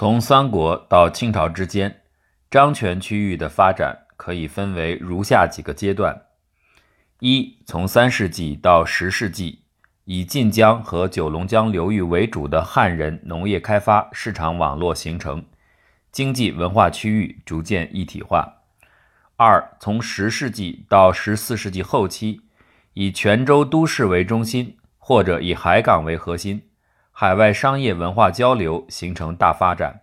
从三国到清朝之间，漳泉区域的发展可以分为如下几个阶段：一、从三世纪到十世纪，以晋江和九龙江流域为主的汉人农业开发市场网络形成，经济文化区域逐渐一体化；二、从十世纪到十四世纪后期，以泉州都市为中心，或者以海港为核心。海外商业文化交流形成大发展。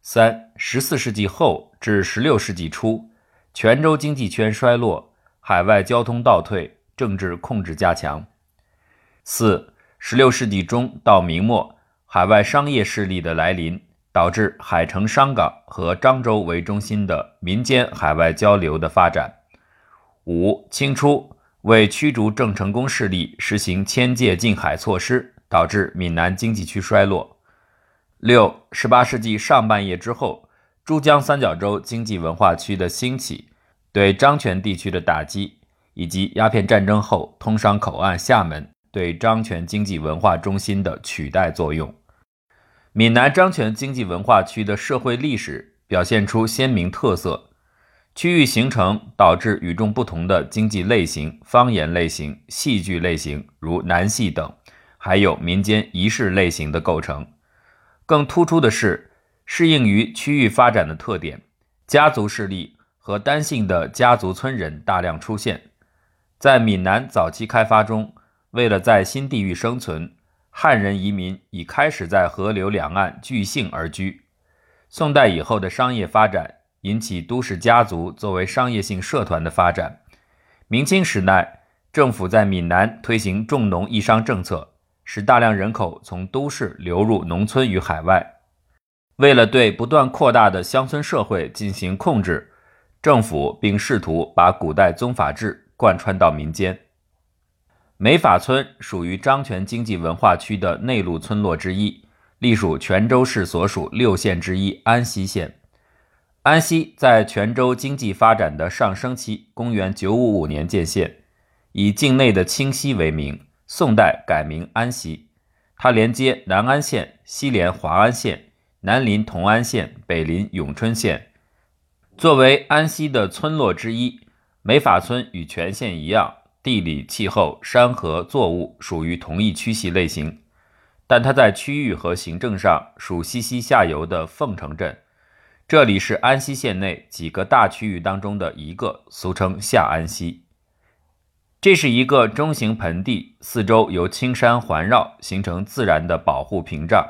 三、十四世纪后至十六世纪初，泉州经济圈衰落，海外交通倒退，政治控制加强。四、十六世纪中到明末，海外商业势力的来临，导致海城商港和漳州为中心的民间海外交流的发展。五、清初为驱逐郑成功势力，实行迁界禁海措施。导致闽南经济区衰落。六、十八世纪上半叶之后，珠江三角洲经济文化区的兴起，对漳泉地区的打击，以及鸦片战争后通商口岸厦门对漳泉经济文化中心的取代作用。闽南漳泉经济文化区的社会历史表现出鲜明特色，区域形成导致与众不同的经济类型、方言类型、戏剧类型，如南戏等。还有民间仪式类型的构成，更突出的是适应于区域发展的特点，家族势力和单姓的家族村人大量出现。在闽南早期开发中，为了在新地域生存，汉人移民已开始在河流两岸聚姓而居。宋代以后的商业发展引起都市家族作为商业性社团的发展。明清时代，政府在闽南推行重农抑商政策。使大量人口从都市流入农村与海外。为了对不断扩大的乡村社会进行控制，政府并试图把古代宗法制贯穿到民间。梅法村属于漳泉经济文化区的内陆村落之一，隶属泉州市所属六县之一安溪县。安溪在泉州经济发展的上升期，公元955年建县，以境内的清溪为名。宋代改名安溪，它连接南安县，西连华安县，南临同安县，北临永春县。作为安溪的村落之一，美法村与全县一样，地理、气候、山河作物属于同一区系类型，但它在区域和行政上属西溪下游的凤城镇。这里是安溪县内几个大区域当中的一个，俗称下安溪。这是一个中型盆地，四周由青山环绕，形成自然的保护屏障。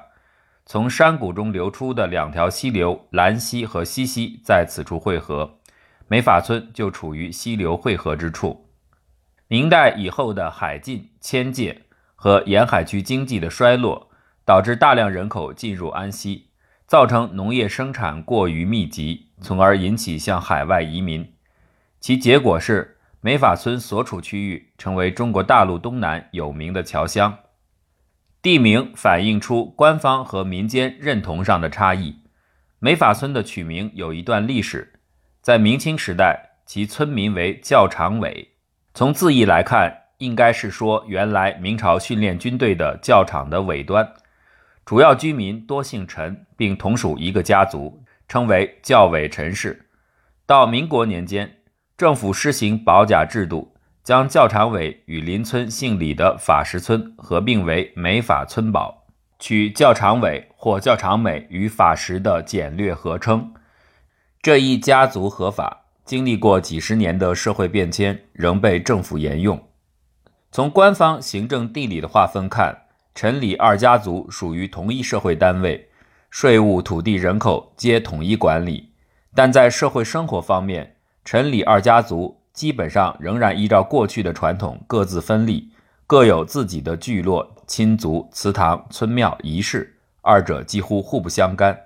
从山谷中流出的两条溪流兰溪和西溪在此处汇合，美法村就处于溪流汇合之处。明代以后的海禁、迁界和沿海区经济的衰落，导致大量人口进入安溪，造成农业生产过于密集，从而引起向海外移民。其结果是。美法村所处区域成为中国大陆东南有名的侨乡，地名反映出官方和民间认同上的差异。美法村的取名有一段历史，在明清时代，其村民为教场委。从字义来看，应该是说原来明朝训练军队的教场的尾端。主要居民多姓陈，并同属一个家族，称为教委陈氏。到民国年间。政府施行保甲制度，将教场委与邻村姓李的法石村合并为美法村保，取教场委或教场美与法石的简略合称。这一家族合法，经历过几十年的社会变迁，仍被政府沿用。从官方行政地理的划分看，陈李二家族属于同一社会单位，税务、土地、人口皆统一管理，但在社会生活方面。陈李二家族基本上仍然依照过去的传统，各自分立，各有自己的聚落、亲族、祠堂、村庙、仪式，二者几乎互不相干。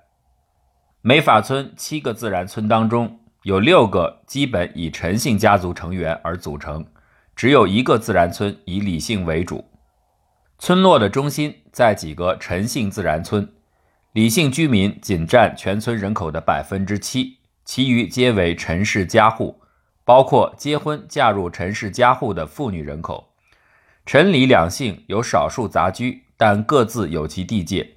美法村七个自然村当中，有六个基本以陈姓家族成员而组成，只有一个自然村以李姓为主。村落的中心在几个陈姓自然村，李姓居民仅占全村人口的百分之七。其余皆为陈氏家户，包括结婚嫁入陈氏家户的妇女人口。陈李两姓有少数杂居，但各自有其地界。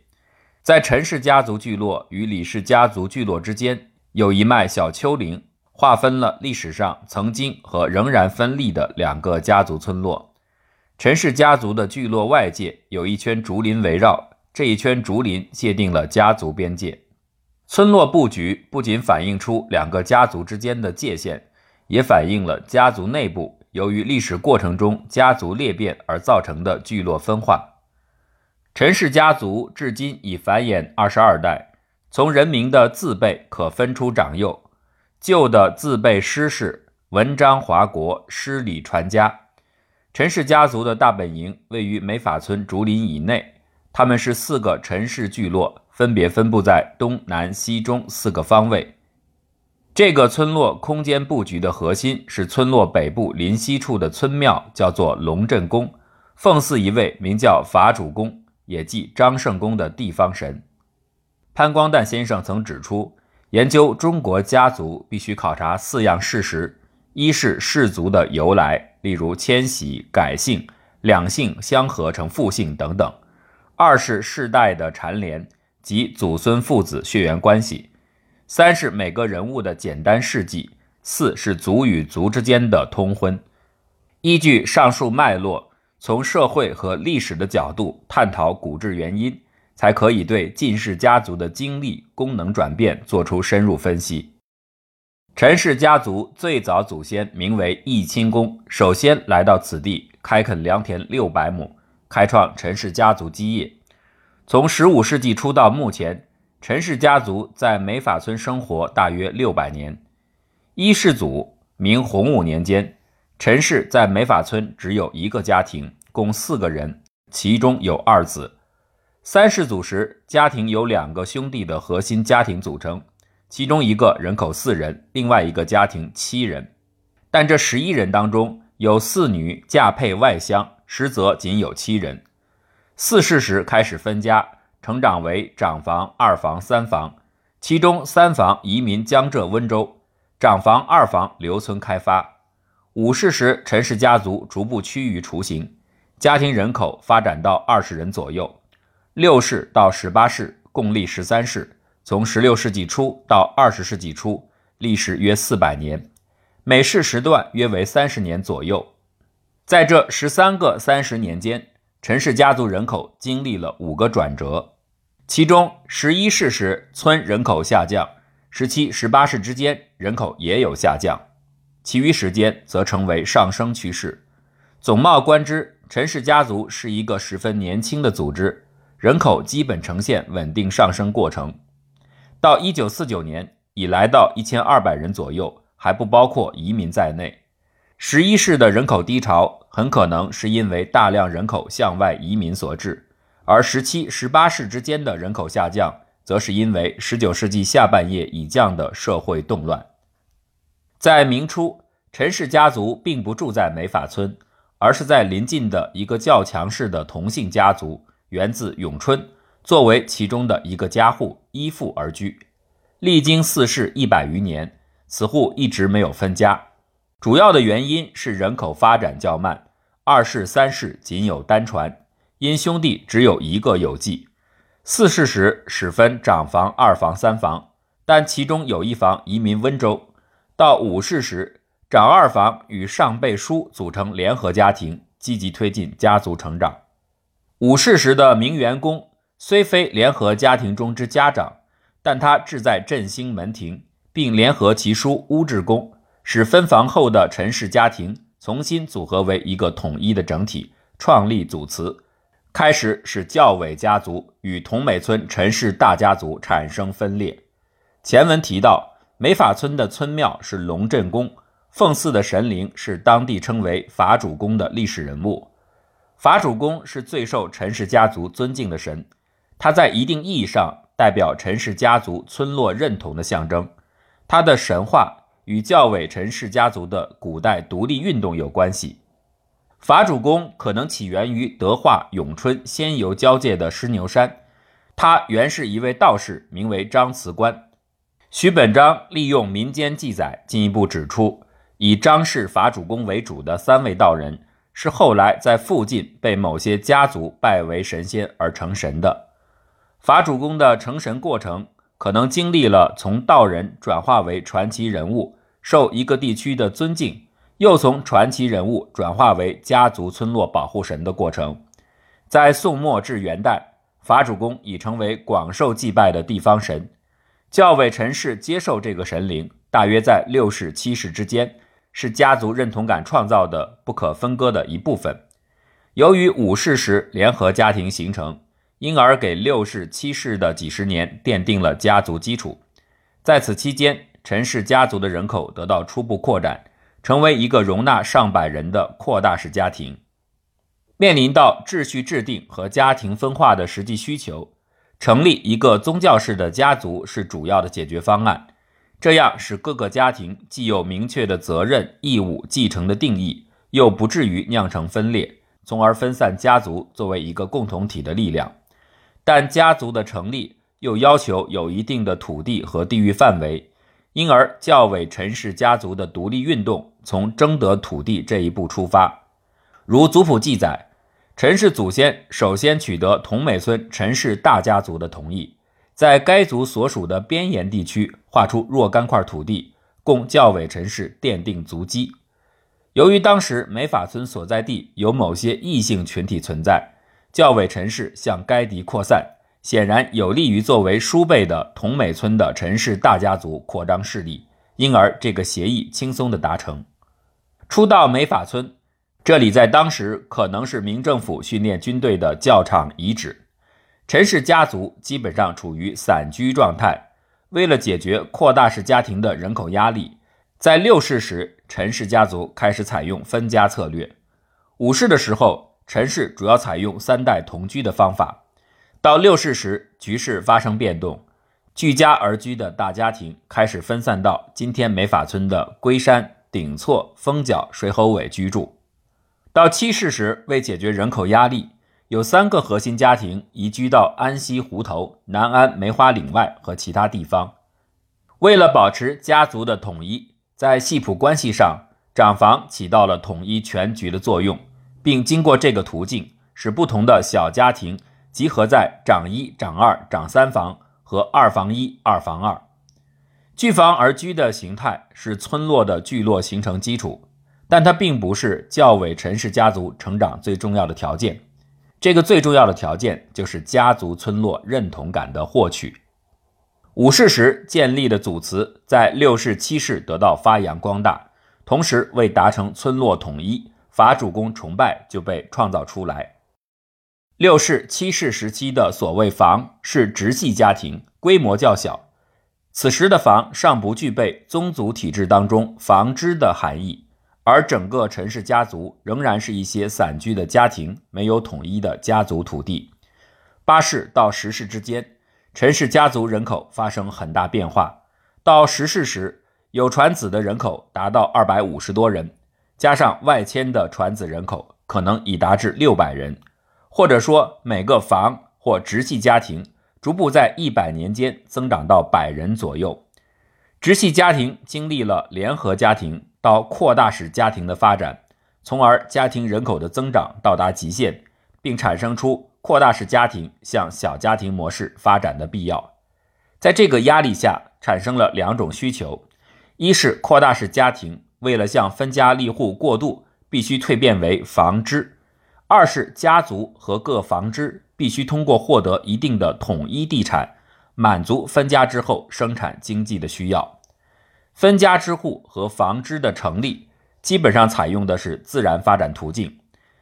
在陈氏家族聚落与李氏家族聚落之间，有一脉小丘陵，划分了历史上曾经和仍然分立的两个家族村落。陈氏家族的聚落外界有一圈竹林围绕，这一圈竹林界定了家族边界。村落布局不仅反映出两个家族之间的界限，也反映了家族内部由于历史过程中家族裂变而造成的聚落分化。陈氏家族至今已繁衍二十二代，从人名的字辈可分出长幼。旧的字辈师氏文章华国，诗礼传家。陈氏家族的大本营位于梅法村竹林以内，他们是四个陈氏聚落，分别分布在东南西中四个方位。这个村落空间布局的核心是村落北部临西处的村庙，叫做龙镇宫，奉祀一位名叫法主公，也即张圣公的地方神。潘光旦先生曾指出，研究中国家族必须考察四样事实：一是氏族的由来。例如迁徙、改姓、两姓相合成复姓等等；二是世代的缠连及祖孙父子血缘关系；三是每个人物的简单事迹；四是族与族之间的通婚。依据上述脉络，从社会和历史的角度探讨古志原因，才可以对晋氏家族的经历、功能转变做出深入分析。陈氏家族最早祖先名为义清公，首先来到此地开垦良田六百亩，开创陈氏家族基业。从十五世纪初到目前，陈氏家族在梅法村生活大约六百年。一世祖明洪武年间，陈氏在梅法村只有一个家庭，共四个人，其中有二子。三世祖时，家庭由两个兄弟的核心家庭组成。其中一个人口四人，另外一个家庭七人，但这十一人当中有四女嫁配外乡，实则仅有七人。四世时开始分家，成长为长房、二房、三房，其中三房移民江浙温州，长房、二房留村开发。五世时，陈氏家族逐步趋于雏形，家庭人口发展到二十人左右。六世到十八世共立十三世。从十六世纪初到二十世纪初，历时约400年，每世时段约为30年左右。在这十三个三十年间，陈氏家族人口经历了五个转折，其中十一世时村人口下降十七、十八世之间人口也有下降，其余时间则成为上升趋势。总貌观之，陈氏家族是一个十分年轻的组织，人口基本呈现稳定上升过程。到一九四九年，已来到一千二百人左右，还不包括移民在内。十一世的人口低潮很可能是因为大量人口向外移民所致，而十七、十八世之间的人口下降，则是因为十九世纪下半叶已降的社会动乱。在明初，陈氏家族并不住在梅法村，而是在邻近的一个较强势的同姓家族，源自永春。作为其中的一个家户依附而居，历经四世一百余年，此户一直没有分家。主要的原因是人口发展较慢，二世、三世仅有单传，因兄弟只有一个有继。四世时始分长房、二房、三房，但其中有一房移民温州。到五世时，长二房与上辈叔组成联合家庭，积极推进家族成长。五世时的明元公。虽非联合家庭中之家长，但他志在振兴门庭，并联合其叔乌志公，使分房后的陈氏家庭重新组合为一个统一的整体，创立祖祠，开始使教委家族与同美村陈氏大家族产生分裂。前文提到，梅法村的村庙是龙镇宫，奉祀的神灵是当地称为法主公的历史人物。法主公是最受陈氏家族尊敬的神。他在一定意义上代表陈氏家族村落认同的象征，他的神话与教委陈氏家族的古代独立运动有关系。法主公可能起源于德化永春仙游交界的狮牛山，他原是一位道士，名为张慈官。徐本章利用民间记载，进一步指出，以张氏法主公为主的三位道人，是后来在附近被某些家族拜为神仙而成神的。法主公的成神过程可能经历了从道人转化为传奇人物，受一个地区的尊敬，又从传奇人物转化为家族村落保护神的过程。在宋末至元代，法主公已成为广受祭拜的地方神，教委陈氏接受这个神灵，大约在六世七世之间，是家族认同感创造的不可分割的一部分。由于五世时联合家庭形成。因而给六世、七世的几十年奠定了家族基础。在此期间，陈氏家族的人口得到初步扩展，成为一个容纳上百人的扩大式家庭。面临到秩序制定和家庭分化的实际需求，成立一个宗教式的家族是主要的解决方案。这样使各个家庭既有明确的责任、义务、继承的定义，又不至于酿成分裂，从而分散家族作为一个共同体的力量。但家族的成立又要求有一定的土地和地域范围，因而教委陈氏家族的独立运动从争得土地这一步出发。如族谱记载，陈氏祖先首先取得同美村陈氏大家族的同意，在该族所属的边沿地区划出若干块土地，供教委陈氏奠定足基。由于当时美法村所在地有某些异性群体存在。教委陈氏向该地扩散，显然有利于作为叔辈的同美村的陈氏大家族扩张势力，因而这个协议轻松的达成。初到美法村，这里在当时可能是明政府训练军队的教场遗址。陈氏家族基本上处于散居状态。为了解决扩大式家庭的人口压力，在六世时，陈氏家族开始采用分家策略；五世的时候。陈氏主要采用三代同居的方法，到六世时，局势发生变动，聚家而居的大家庭开始分散到今天美法村的龟山、顶错、峰角、水猴尾居住。到七世时，为解决人口压力，有三个核心家庭移居到安溪湖头、南安梅花岭外和其他地方。为了保持家族的统一，在系谱关系上，长房起到了统一全局的作用。并经过这个途径，使不同的小家庭集合在长一、长二、长三房和二房一、二房二，聚房而居的形态是村落的聚落形成基础，但它并不是教委陈氏家族成长最重要的条件。这个最重要的条件就是家族村落认同感的获取。五世时建立的祖祠，在六世、七世得到发扬光大，同时为达成村落统一。法主公崇拜就被创造出来。六世、七世时期的所谓房是直系家庭，规模较小。此时的房尚不具备宗族体制当中房支的含义，而整个陈氏家族仍然是一些散居的家庭，没有统一的家族土地。八世到十世之间，陈氏家族人口发生很大变化。到十世时，有传子的人口达到二百五十多人。加上外迁的传子人口，可能已达至六百人，或者说每个房或直系家庭逐步在一百年间增长到百人左右。直系家庭经历了联合家庭到扩大式家庭的发展，从而家庭人口的增长到达极限，并产生出扩大式家庭向小家庭模式发展的必要。在这个压力下，产生了两种需求：一是扩大式家庭。为了向分家立户过渡，必须蜕变为房支；二是家族和各房支必须通过获得一定的统一地产，满足分家之后生产经济的需要。分家之户和房支的成立，基本上采用的是自然发展途径，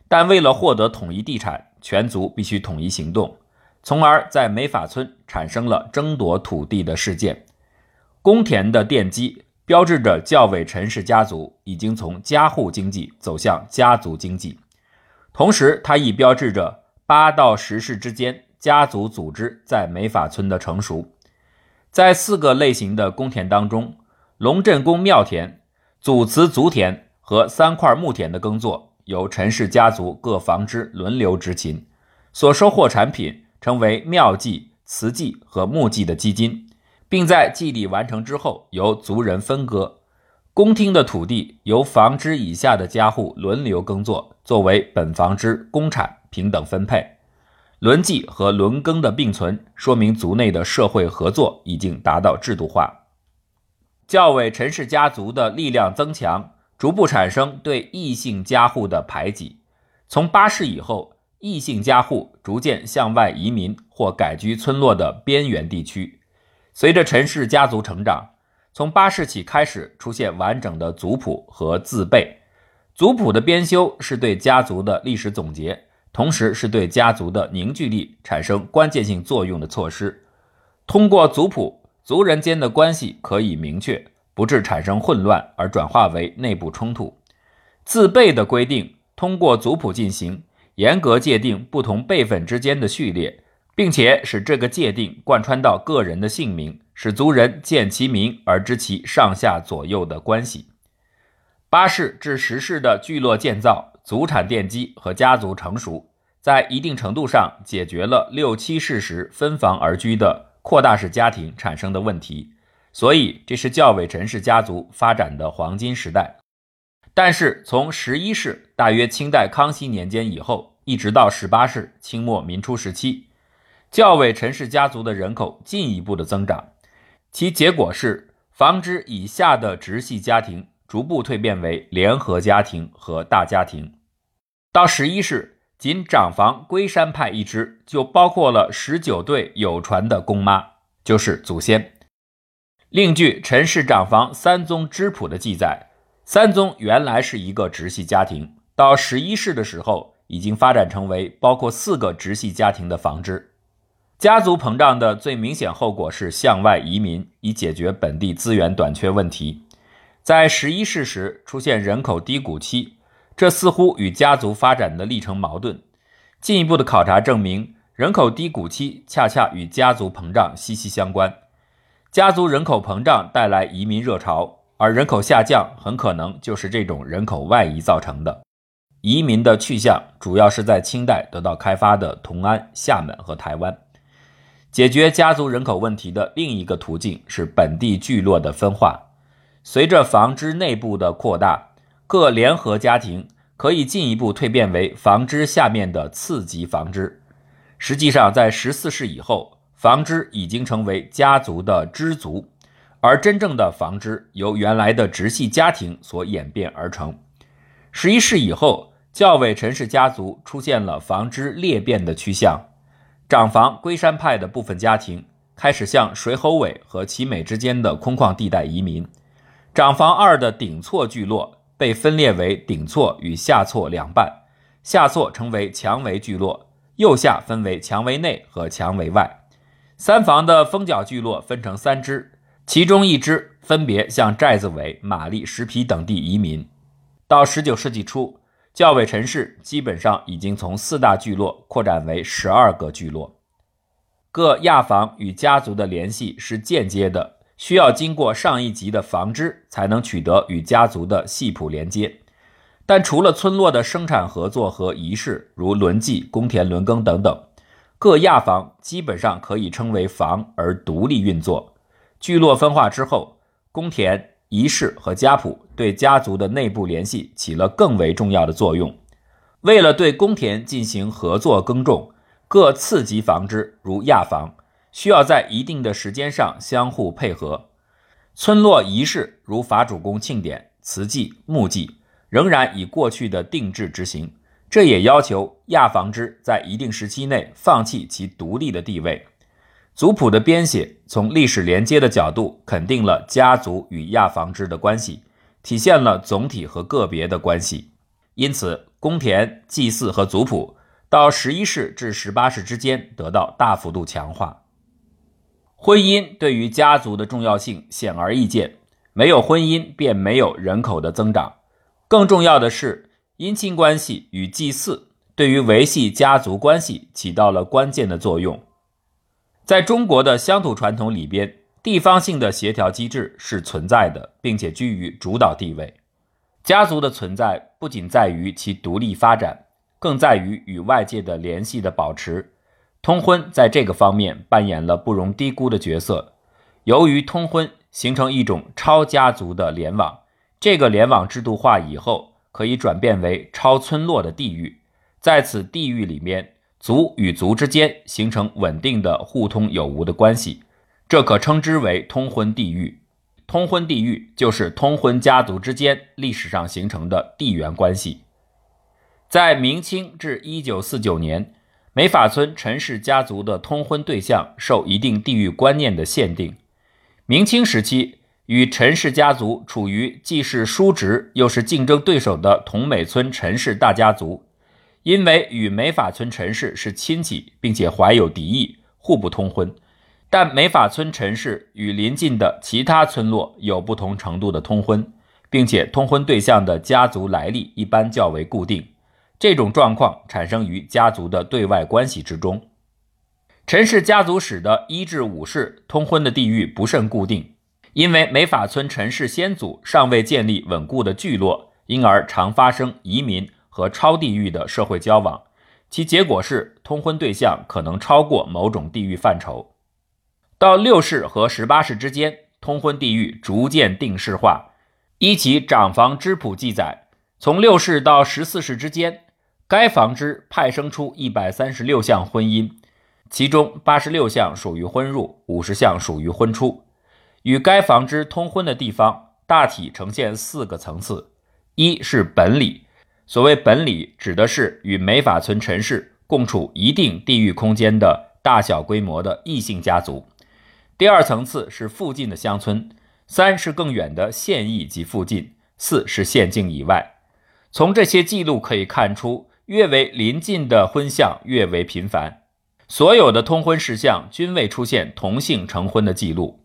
但为了获得统一地产，全族必须统一行动，从而在美法村产生了争夺土地的事件，公田的奠基。标志着教委陈氏家族已经从家户经济走向家族经济，同时，它亦标志着八到十世之间家族组织在美法村的成熟。在四个类型的公田当中，龙镇公庙田、祖祠族田和三块墓田的耕作由陈氏家族各房支轮流执勤，所收获产品成为庙祭、祠祭和墓祭的基金。并在祭礼完成之后，由族人分割公厅的土地，由房支以下的家户轮流耕作，作为本房支公产平等分配。轮继和轮耕的并存，说明族内的社会合作已经达到制度化。教委陈氏家族的力量增强，逐步产生对异姓家户的排挤。从八世以后，异姓家户逐渐向外移民或改居村落的边缘地区。随着陈氏家族成长，从八世起开始出现完整的族谱和字辈。族谱的编修是对家族的历史总结。同时是对家族的凝聚力产生关键性作用的措施。通过族谱，族人间的关系可以明确，不致产生混乱而转化为内部冲突。字辈的规定，通过族谱进行，严格界定不同辈分之间的序列，并且使这个界定贯穿到个人的姓名，使族人见其名而知其上下左右的关系。八世至十世的聚落建造。祖产奠基和家族成熟，在一定程度上解决了六七世时分房而居的扩大式家庭产生的问题，所以这是教委陈氏家族发展的黄金时代。但是从十一世，大约清代康熙年间以后，一直到十八世清末民初时期，教委陈氏家族的人口进一步的增长，其结果是房支以下的直系家庭逐步蜕变为联合家庭和大家庭。到十一世，仅长房龟山派一支就包括了十九对有传的公妈，就是祖先。另据陈氏长房三宗支谱的记载，三宗原来是一个直系家庭，到十一世的时候，已经发展成为包括四个直系家庭的房支。家族膨胀的最明显后果是向外移民，以解决本地资源短缺问题。在十一世时出现人口低谷期。这似乎与家族发展的历程矛盾。进一步的考察证明，人口低谷期恰恰与家族膨胀息息相关。家族人口膨胀带来移民热潮，而人口下降很可能就是这种人口外移造成的。移民的去向主要是在清代得到开发的同安、厦门和台湾。解决家族人口问题的另一个途径是本地聚落的分化。随着房支内部的扩大。各联合家庭可以进一步蜕变为房支下面的次级房支。实际上，在十四世以后，房支已经成为家族的支族，而真正的房支由原来的直系家庭所演变而成。十一世以后，教委陈氏家族出现了房支裂变的趋向，长房龟山派的部分家庭开始向水猴尾和奇美之间的空旷地带移民，长房二的顶错聚落。被分裂为顶错与下错两半，下错成为墙围聚落，右下分为墙围内和墙围外。三房的封角聚落分成三支，其中一支分别向寨子尾、玛丽、石皮等地移民。到十九世纪初，教委陈氏基本上已经从四大聚落扩展为十二个聚落。各亚房与家族的联系是间接的。需要经过上一级的房支才能取得与家族的系谱连接，但除了村落的生产合作和仪式，如轮祭、公田轮耕等等，各亚房基本上可以称为房而独立运作。聚落分化之后，公田仪式和家谱对家族的内部联系起了更为重要的作用。为了对公田进行合作耕种，各次级房支如亚房。需要在一定的时间上相互配合。村落仪式如法主公庆典、祠祭、墓祭，仍然以过去的定制执行。这也要求亚房支在一定时期内放弃其独立的地位。族谱的编写从历史连接的角度肯定了家族与亚房支的关系，体现了总体和个别的关系。因此，公田、祭祀和族谱到十一世至十八世之间得到大幅度强化。婚姻对于家族的重要性显而易见，没有婚姻便没有人口的增长。更重要的是，姻亲关系与祭祀对于维系家族关系起到了关键的作用。在中国的乡土传统里边，地方性的协调机制是存在的，并且居于主导地位。家族的存在不仅在于其独立发展，更在于与外界的联系的保持。通婚在这个方面扮演了不容低估的角色。由于通婚形成一种超家族的联网，这个联网制度化以后，可以转变为超村落的地域。在此地域里面，族与族之间形成稳定的互通有无的关系，这可称之为通婚地域。通婚地域就是通婚家族之间历史上形成的地缘关系。在明清至一九四九年，梅法村陈氏家族的通婚对象受一定地域观念的限定。明清时期，与陈氏家族处于既是叔侄又是竞争对手的同美村陈氏大家族，因为与梅法村陈氏是亲戚，并且怀有敌意，互不通婚。但梅法村陈氏与邻近的其他村落有不同程度的通婚，并且通婚对象的家族来历一般较为固定。这种状况产生于家族的对外关系之中。陈氏家族史的一至五世通婚的地域不甚固定，因为梅法村陈氏先祖尚未建立稳固的聚落，因而常发生移民和超地域的社会交往，其结果是通婚对象可能超过某种地域范畴。到六世和十八世之间，通婚地域逐渐定式化。依其长房支谱记载，从六世到十四世之间。该房支派生出一百三十六项婚姻，其中八十六项属于婚入，五十项属于婚出。与该房支通婚的地方，大体呈现四个层次：一是本里，所谓本里，指的是与梅法村陈氏共处一定地域空间的大小规模的异姓家族；第二层次是附近的乡村；三是更远的县邑及附近；四是县境以外。从这些记录可以看出。越为临近的婚相越为频繁，所有的通婚事项均未出现同姓成婚的记录。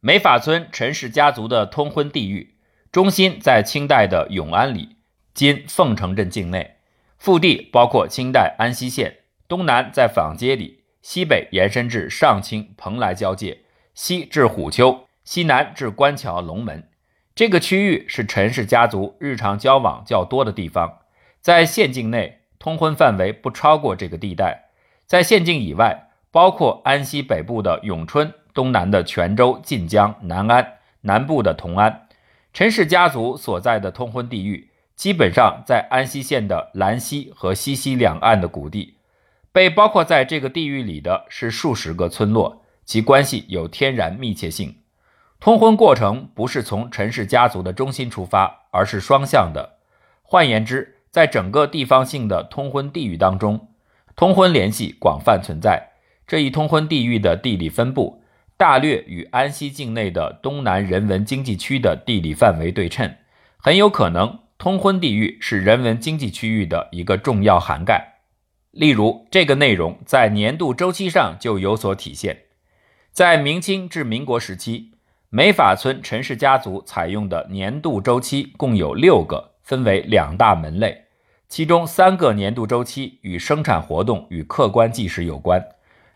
梅法村陈氏家族的通婚地域中心在清代的永安里（今凤城镇境内），腹地包括清代安溪县，东南在坊街里，西北延伸至上清蓬莱交界，西至虎丘，西南至官桥龙门。这个区域是陈氏家族日常交往较多的地方。在县境内，通婚范围不超过这个地带；在县境以外，包括安溪北部的永春、东南的泉州、晋江、南安、南部的同安。陈氏家族所在的通婚地域，基本上在安溪县的兰溪和西溪两岸的谷地。被包括在这个地域里的是数十个村落，其关系有天然密切性。通婚过程不是从陈氏家族的中心出发，而是双向的。换言之，在整个地方性的通婚地域当中，通婚联系广泛存在。这一通婚地域的地理分布大略与安溪境内的东南人文经济区的地理范围对称，很有可能通婚地域是人文经济区域的一个重要涵盖。例如，这个内容在年度周期上就有所体现。在明清至民国时期，梅法村陈氏家族采用的年度周期共有六个。分为两大门类，其中三个年度周期与生产活动与客观纪实有关，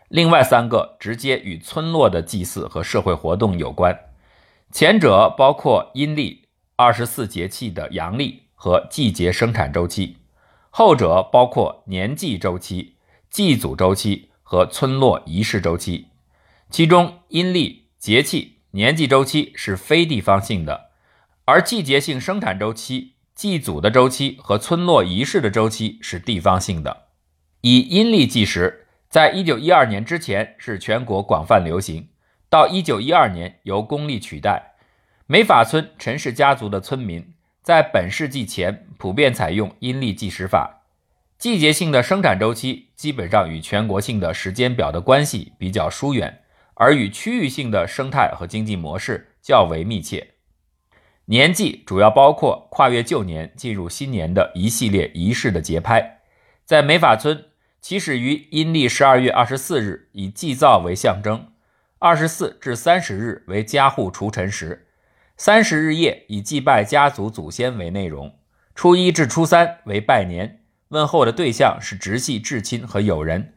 另外三个直接与村落的祭祀和社会活动有关。前者包括阴历二十四节气的阳历和季节生产周期，后者包括年祭周期、祭祖周期和村落仪式周期。其中阴历节气、年祭周期是非地方性的，而季节性生产周期。祭祖的周期和村落仪式的周期是地方性的。以阴历计时，在一九一二年之前是全国广泛流行，到一九一二年由公历取代。梅法村陈氏家族的村民在本世纪前普遍采用阴历计时法。季节性的生产周期基本上与全国性的时间表的关系比较疏远，而与区域性的生态和经济模式较为密切。年祭主要包括跨越旧年进入新年的一系列仪式的节拍。在梅法村，起始于阴历十二月二十四日，以祭灶为象征；二十四至三十日为家户除尘时；三十日夜以祭拜家族祖先为内容；初一至初三为拜年，问候的对象是直系至亲和友人；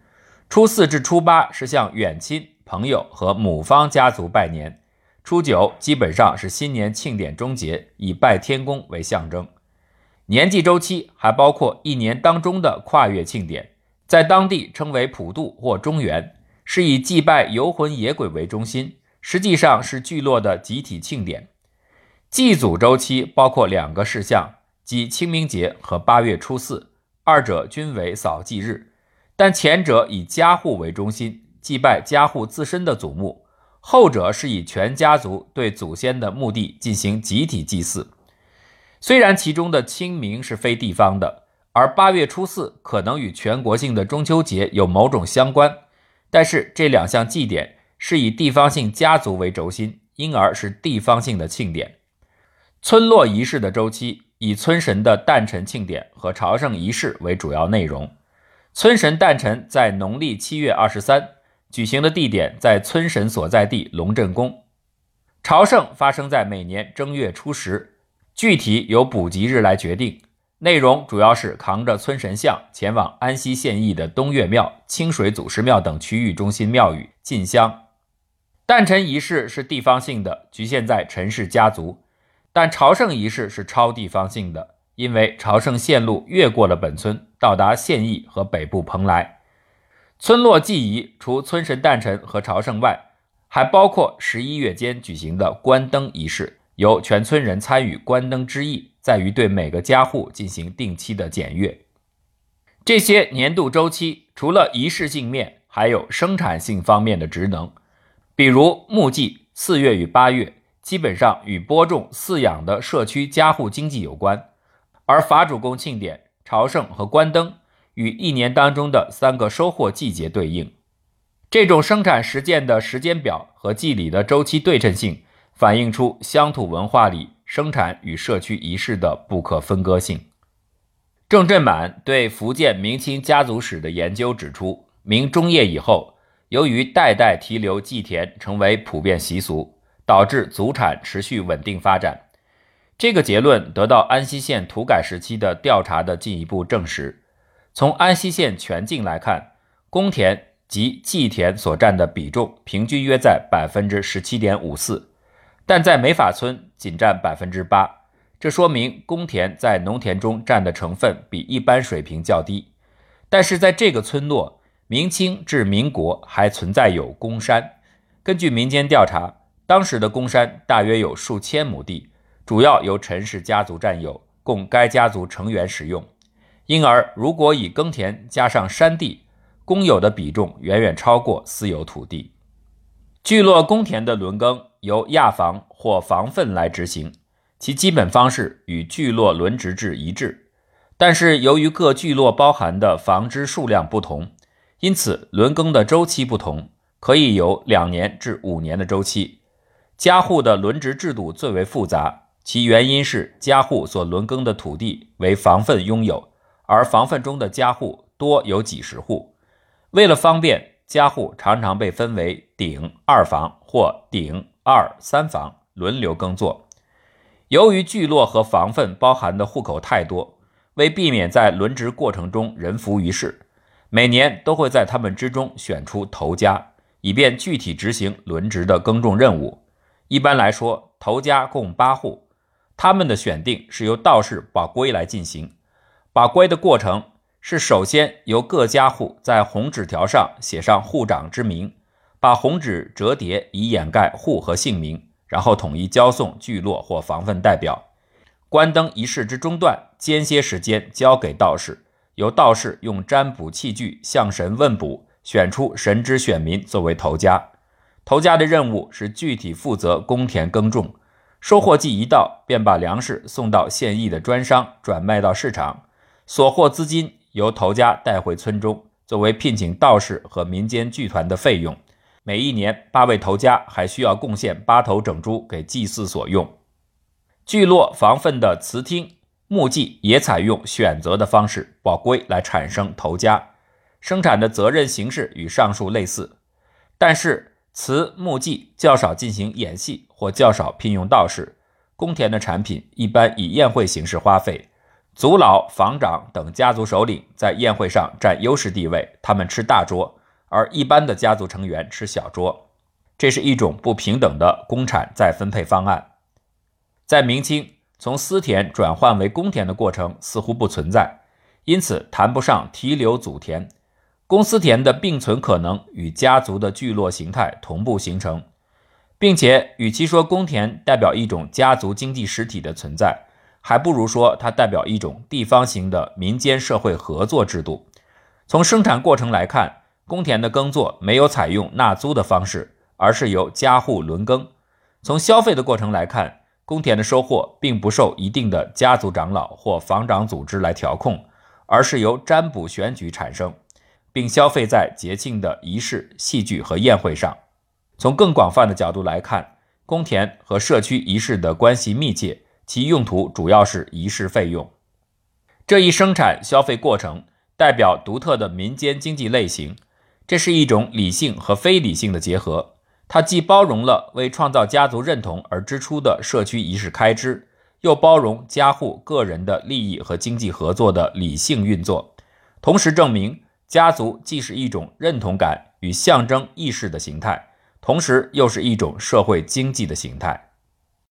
初四至初八是向远亲朋友和母方家族拜年。初九基本上是新年庆典终结，以拜天公为象征。年祭周期还包括一年当中的跨越庆典，在当地称为普渡或中元，是以祭拜游魂野鬼为中心，实际上是聚落的集体庆典。祭祖周期包括两个事项，即清明节和八月初四，二者均为扫祭日。但前者以家户为中心，祭拜家户自身的祖墓；后者是以全家族对祖先的墓地进行集体祭祀。虽然其中的清明是非地方的，而八月初四可能与全国性的中秋节有某种相关，但是这两项祭典是以地方性家族为轴心，因而是地方性的庆典。村落仪式的周期以村神的诞辰庆典和朝圣仪式为主要内容。村神诞辰在农历七月二十三，举行的地点在村神所在地龙镇宫。朝圣发生在每年正月初十。具体由补吉日来决定，内容主要是扛着村神像前往安溪县邑的东岳庙、清水祖师庙等区域中心庙宇进香。诞辰仪式是地方性的，局限在陈氏家族；但朝圣仪式是超地方性的，因为朝圣线路越过了本村，到达县邑和北部蓬莱。村落祭仪除村神诞辰和朝圣外，还包括十一月间举行的关灯仪式。由全村人参与关灯之意，在于对每个家户进行定期的检阅。这些年度周期除了仪式性面，还有生产性方面的职能。比如木祭四月与八月，基本上与播种、饲养的社区家户经济有关；而法主公庆典、朝圣和关灯与一年当中的三个收获季节对应。这种生产实践的时间表和祭礼的周期对称性。反映出乡土文化里生产与社区仪式的不可分割性。郑振满对福建明清家族史的研究指出，明中叶以后，由于代代提留祭田成为普遍习俗，导致祖产持续稳定发展。这个结论得到安溪县土改时期的调查的进一步证实。从安溪县全境来看，公田及祭田所占的比重平均约在百分之十七点五四。但在美法村仅占百分之八，这说明公田在农田中占的成分比一般水平较低。但是在这个村落，明清至民国还存在有公山。根据民间调查，当时的公山大约有数千亩地，主要由陈氏家族占有，供该家族成员使用。因而，如果以耕田加上山地，公有的比重远远超过私有土地。聚落公田的轮耕。由亚房或房份来执行，其基本方式与聚落轮值制一致，但是由于各聚落包含的房支数量不同，因此轮耕的周期不同，可以有两年至五年的周期。家户的轮值制度最为复杂，其原因是家户所轮耕的土地为房分拥有，而房分中的家户多有几十户，为了方便，家户常常被分为顶二房或顶。二三房轮流耕作，由于聚落和房分包含的户口太多，为避免在轮值过程中人浮于事，每年都会在他们之中选出头家，以便具体执行轮值的耕种任务。一般来说，头家共八户，他们的选定是由道士把龟来进行。把龟的过程是首先由各家户在红纸条上写上户长之名。把红纸折叠以掩盖户和姓名，然后统一交送聚落或房分代表。关灯仪式之中断，间歇时间交给道士，由道士用占卜器具向神问卜，选出神之选民作为头家。头家的任务是具体负责公田耕种。收获季一到，便把粮食送到县邑的专商转卖到市场，所获资金由头家带回村中，作为聘请道士和民间剧团的费用。每一年，八位头家还需要贡献八头整猪给祭祀所用。聚落房分的祠厅、墓祭也采用选择的方式保归来产生头家，生产的责任形式与上述类似。但是祠墓祭较少进行演戏或较少聘用道士。公田的产品一般以宴会形式花费，族老、房长等家族首领在宴会上占优势地位，他们吃大桌。而一般的家族成员吃小桌，这是一种不平等的公产再分配方案。在明清，从私田转换为公田的过程似乎不存在，因此谈不上提留祖田。公私田的并存可能与家族的聚落形态同步形成，并且与其说公田代表一种家族经济实体的存在，还不如说它代表一种地方型的民间社会合作制度。从生产过程来看，公田的耕作没有采用纳租的方式，而是由家户轮耕。从消费的过程来看，公田的收获并不受一定的家族长老或房长组织来调控，而是由占卜选举产生，并消费在节庆的仪式、戏剧和宴会上。从更广泛的角度来看，公田和社区仪式的关系密切，其用途主要是仪式费用。这一生产消费过程代表独特的民间经济类型，这是一种理性和非理性的结合。它既包容了为创造家族认同而支出的社区仪式开支，又包容家户个人的利益和经济合作的理性运作，同时证明家族既是一种认同感与象征意识的形态，同时又是一种社会经济的形态。